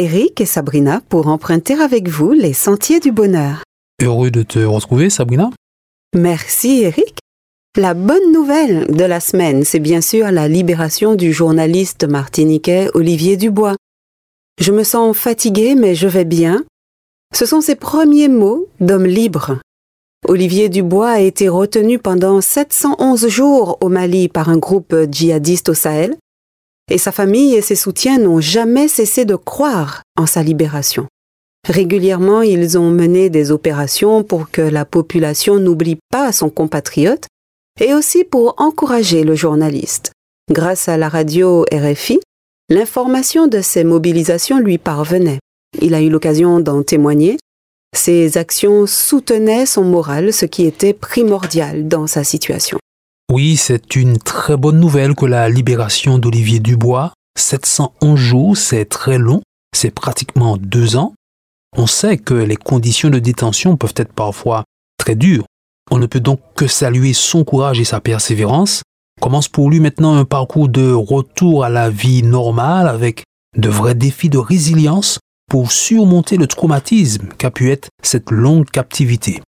Eric et Sabrina pour emprunter avec vous les sentiers du bonheur. Heureux de te retrouver, Sabrina. Merci Eric. La bonne nouvelle de la semaine, c'est bien sûr la libération du journaliste martiniquais Olivier Dubois. Je me sens fatigué, mais je vais bien. Ce sont ses premiers mots d'homme libre. Olivier Dubois a été retenu pendant 711 jours au Mali par un groupe djihadiste au Sahel, et sa famille et ses soutiens n'ont jamais cessé de croire en sa libération. Régulièrement, ils ont mené des opérations pour que la population n'oublie pas son compatriote et aussi pour encourager le journaliste. Grâce à la radio RFI, l'information de ces mobilisations lui parvenait. Il a eu l'occasion d'en témoigner. Ses actions soutenaient son moral, ce qui était primordial dans sa situation. Oui, c'est une très bonne nouvelle que la libération d'Olivier Dubois. 711 jours, c'est très long, c'est pratiquement deux ans. On sait que les conditions de détention peuvent être parfois très dures. On ne peut donc que saluer son courage et sa persévérance. Commence pour lui maintenant un parcours de retour à la vie normale avec de vrais défis de résilience pour surmonter le traumatisme qu'a pu être cette longue captivité.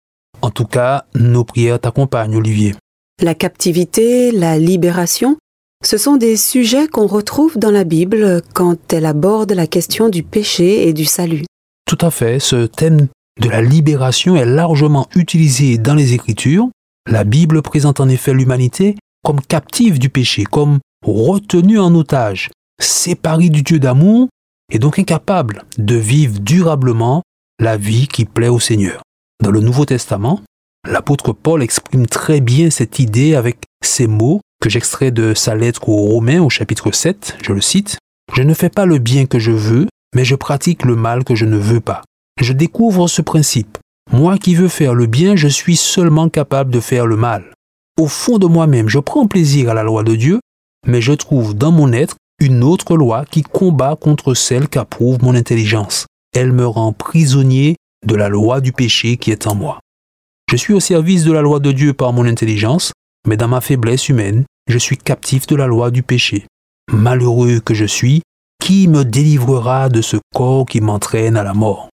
En tout cas, nos prières t'accompagnent, Olivier. La captivité, la libération, ce sont des sujets qu'on retrouve dans la Bible quand elle aborde la question du péché et du salut. Tout à fait, ce thème de la libération est largement utilisé dans les Écritures. La Bible présente en effet l'humanité comme captive du péché, comme retenue en otage, séparée du Dieu d'amour et donc incapable de vivre durablement la vie qui plaît au Seigneur. Dans le Nouveau Testament, L'apôtre Paul exprime très bien cette idée avec ces mots que j'extrais de sa lettre aux Romains au chapitre 7, je le cite. Je ne fais pas le bien que je veux, mais je pratique le mal que je ne veux pas. Je découvre ce principe. Moi qui veux faire le bien, je suis seulement capable de faire le mal. Au fond de moi-même, je prends plaisir à la loi de Dieu, mais je trouve dans mon être une autre loi qui combat contre celle qu'approuve mon intelligence. Elle me rend prisonnier de la loi du péché qui est en moi. Je suis au service de la loi de Dieu par mon intelligence, mais dans ma faiblesse humaine, je suis captif de la loi du péché. Malheureux que je suis, qui me délivrera de ce corps qui m'entraîne à la mort?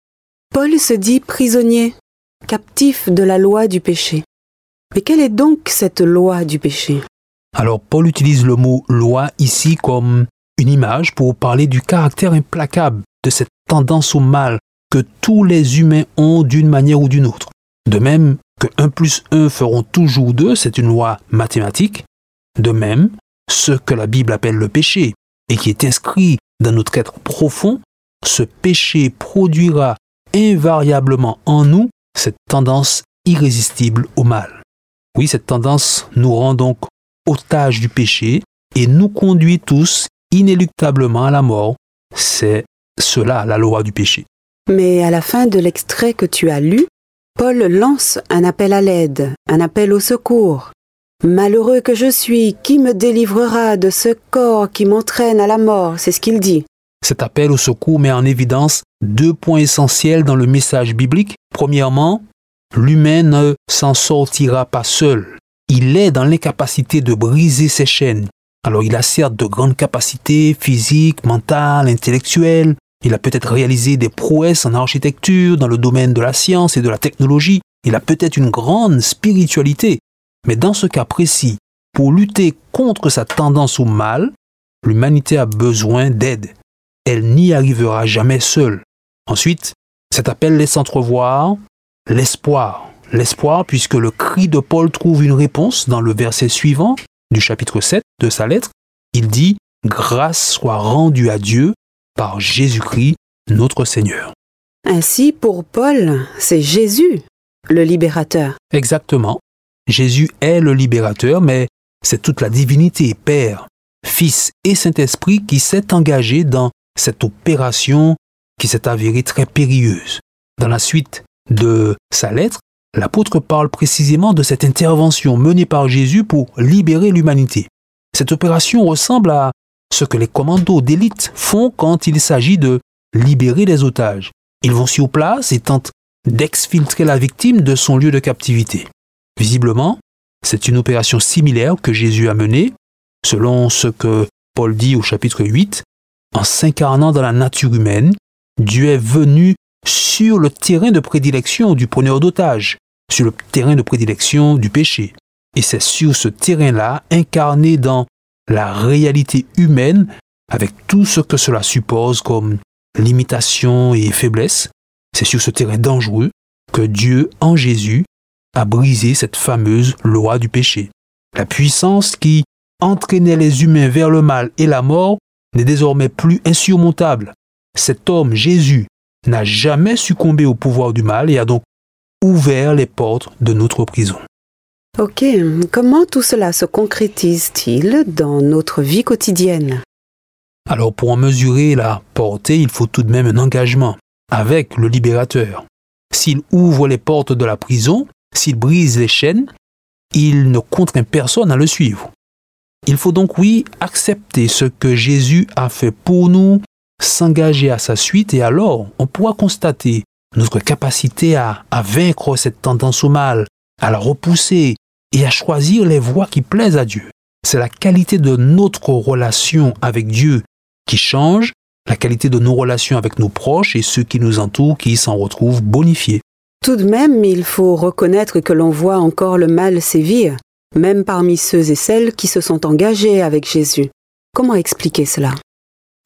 Paul se dit prisonnier, captif de la loi du péché. Mais quelle est donc cette loi du péché? Alors Paul utilise le mot loi ici comme une image pour parler du caractère implacable de cette tendance au mal que tous les humains ont d'une manière ou d'une autre. De même que 1 plus 1 feront toujours 2, c'est une loi mathématique. De même, ce que la Bible appelle le péché, et qui est inscrit dans notre être profond, ce péché produira invariablement en nous cette tendance irrésistible au mal. Oui, cette tendance nous rend donc otages du péché et nous conduit tous inéluctablement à la mort. C'est cela la loi du péché. Mais à la fin de l'extrait que tu as lu, Paul lance un appel à l'aide, un appel au secours. Malheureux que je suis, qui me délivrera de ce corps qui m'entraîne à la mort C'est ce qu'il dit. Cet appel au secours met en évidence deux points essentiels dans le message biblique. Premièrement, l'humain ne s'en sortira pas seul. Il est dans l'incapacité de briser ses chaînes. Alors il a certes de grandes capacités physiques, mentales, intellectuelles, il a peut-être réalisé des prouesses en architecture, dans le domaine de la science et de la technologie. Il a peut-être une grande spiritualité. Mais dans ce cas précis, pour lutter contre sa tendance au mal, l'humanité a besoin d'aide. Elle n'y arrivera jamais seule. Ensuite, cet appel laisse entrevoir l'espoir. L'espoir puisque le cri de Paul trouve une réponse dans le verset suivant du chapitre 7 de sa lettre. Il dit ⁇ Grâce soit rendue à Dieu par Jésus-Christ, notre Seigneur. Ainsi, pour Paul, c'est Jésus, le libérateur. Exactement. Jésus est le libérateur, mais c'est toute la divinité, Père, Fils et Saint-Esprit qui s'est engagé dans cette opération qui s'est avérée très périlleuse. Dans la suite de sa lettre, l'apôtre parle précisément de cette intervention menée par Jésus pour libérer l'humanité. Cette opération ressemble à ce que les commandos d'élite font quand il s'agit de libérer les otages. Ils vont sur place et tentent d'exfiltrer la victime de son lieu de captivité. Visiblement, c'est une opération similaire que Jésus a menée, selon ce que Paul dit au chapitre 8, en s'incarnant dans la nature humaine, Dieu est venu sur le terrain de prédilection du preneur d'otages, sur le terrain de prédilection du péché. Et c'est sur ce terrain-là, incarné dans la réalité humaine, avec tout ce que cela suppose comme limitation et faiblesse, c'est sur ce terrain dangereux que Dieu, en Jésus, a brisé cette fameuse loi du péché. La puissance qui entraînait les humains vers le mal et la mort n'est désormais plus insurmontable. Cet homme, Jésus, n'a jamais succombé au pouvoir du mal et a donc ouvert les portes de notre prison. Ok, comment tout cela se concrétise-t-il dans notre vie quotidienne? Alors pour en mesurer la portée, il faut tout de même un engagement avec le libérateur. S'il ouvre les portes de la prison, s'il brise les chaînes, il ne contraint personne à le suivre. Il faut donc, oui, accepter ce que Jésus a fait pour nous, s'engager à sa suite, et alors on pourra constater notre capacité à, vaincre cette tendance au mal, à la repousser et à choisir les voies qui plaisent à Dieu. C'est la qualité de notre relation avec Dieu qui change, la qualité de nos relations avec nos proches et ceux qui nous entourent qui s'en retrouvent bonifiés. Tout de même, il faut reconnaître que l'on voit encore le mal sévir, même parmi ceux et celles qui se sont engagés avec Jésus. Comment expliquer cela?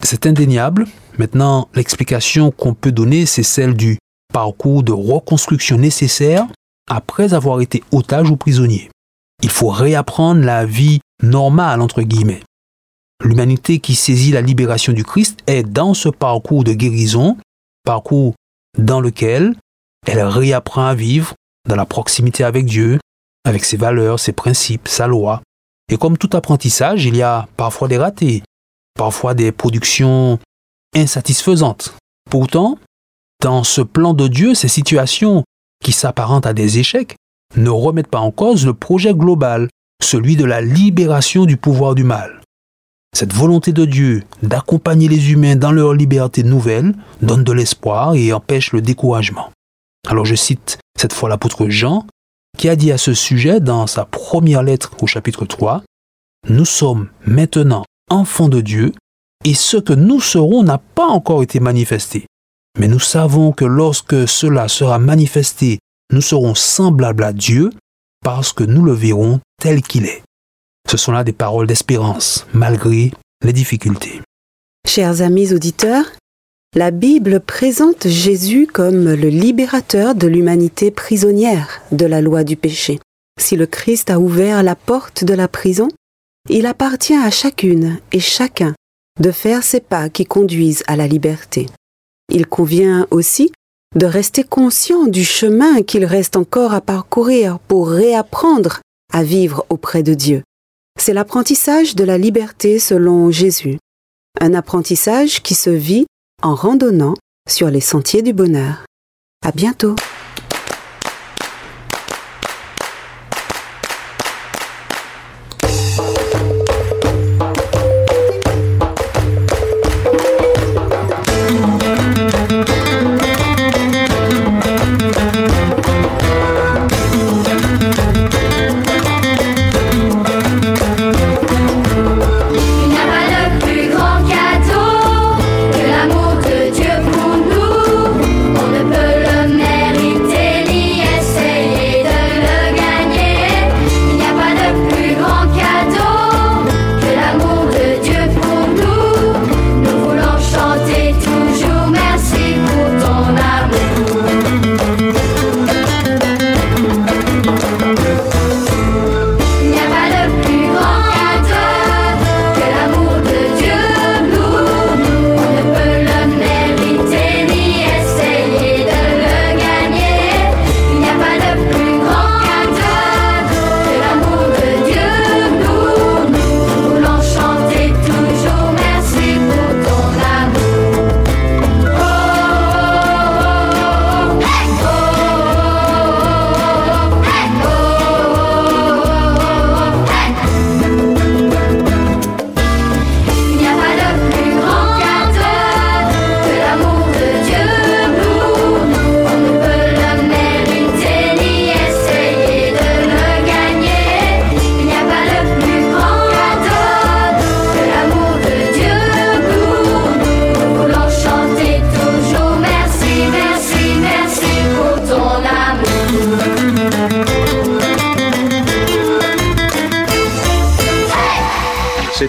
C'est indéniable. Maintenant, l'explication qu'on peut donner, c'est celle du parcours de reconstruction nécessaire après avoir été otage ou prisonnier. Il faut réapprendre la vie normale, entre guillemets. L'humanité qui saisit la libération du Christ est dans ce parcours de guérison, parcours dans lequel elle réapprend à vivre dans la proximité avec Dieu, avec ses valeurs, ses principes, sa loi. Et comme tout apprentissage, il y a parfois des ratés, parfois des productions insatisfaisantes. Pourtant, dans ce plan de Dieu, ces situations qui s'apparentent à des échecs ne remettent pas en cause le projet global, celui de la libération du pouvoir du mal. Cette volonté de Dieu d'accompagner les humains dans leur liberté nouvelle donne de l'espoir et empêche le découragement. Alors je cite cette fois l'apôtre Jean, qui a dit à ce sujet dans sa première lettre au chapitre 3, Nous sommes maintenant enfants de Dieu, et ce que nous serons n'a pas encore été manifesté. Mais nous savons que lorsque cela sera manifesté, nous serons semblables à Dieu, parce que nous le verrons tel qu'il est. Ce sont là des paroles d'espérance, malgré les difficultés. Chers amis auditeurs, la Bible présente Jésus comme le libérateur de l'humanité prisonnière de la loi du péché. Si le Christ a ouvert la porte de la prison, il appartient à chacune et chacun de faire ses pas qui conduisent à la liberté. Il convient aussi de rester conscient du chemin qu'il reste encore à parcourir pour réapprendre à vivre auprès de Dieu. C'est l'apprentissage de la liberté selon Jésus, un apprentissage qui se vit en randonnant sur les sentiers du bonheur. À bientôt!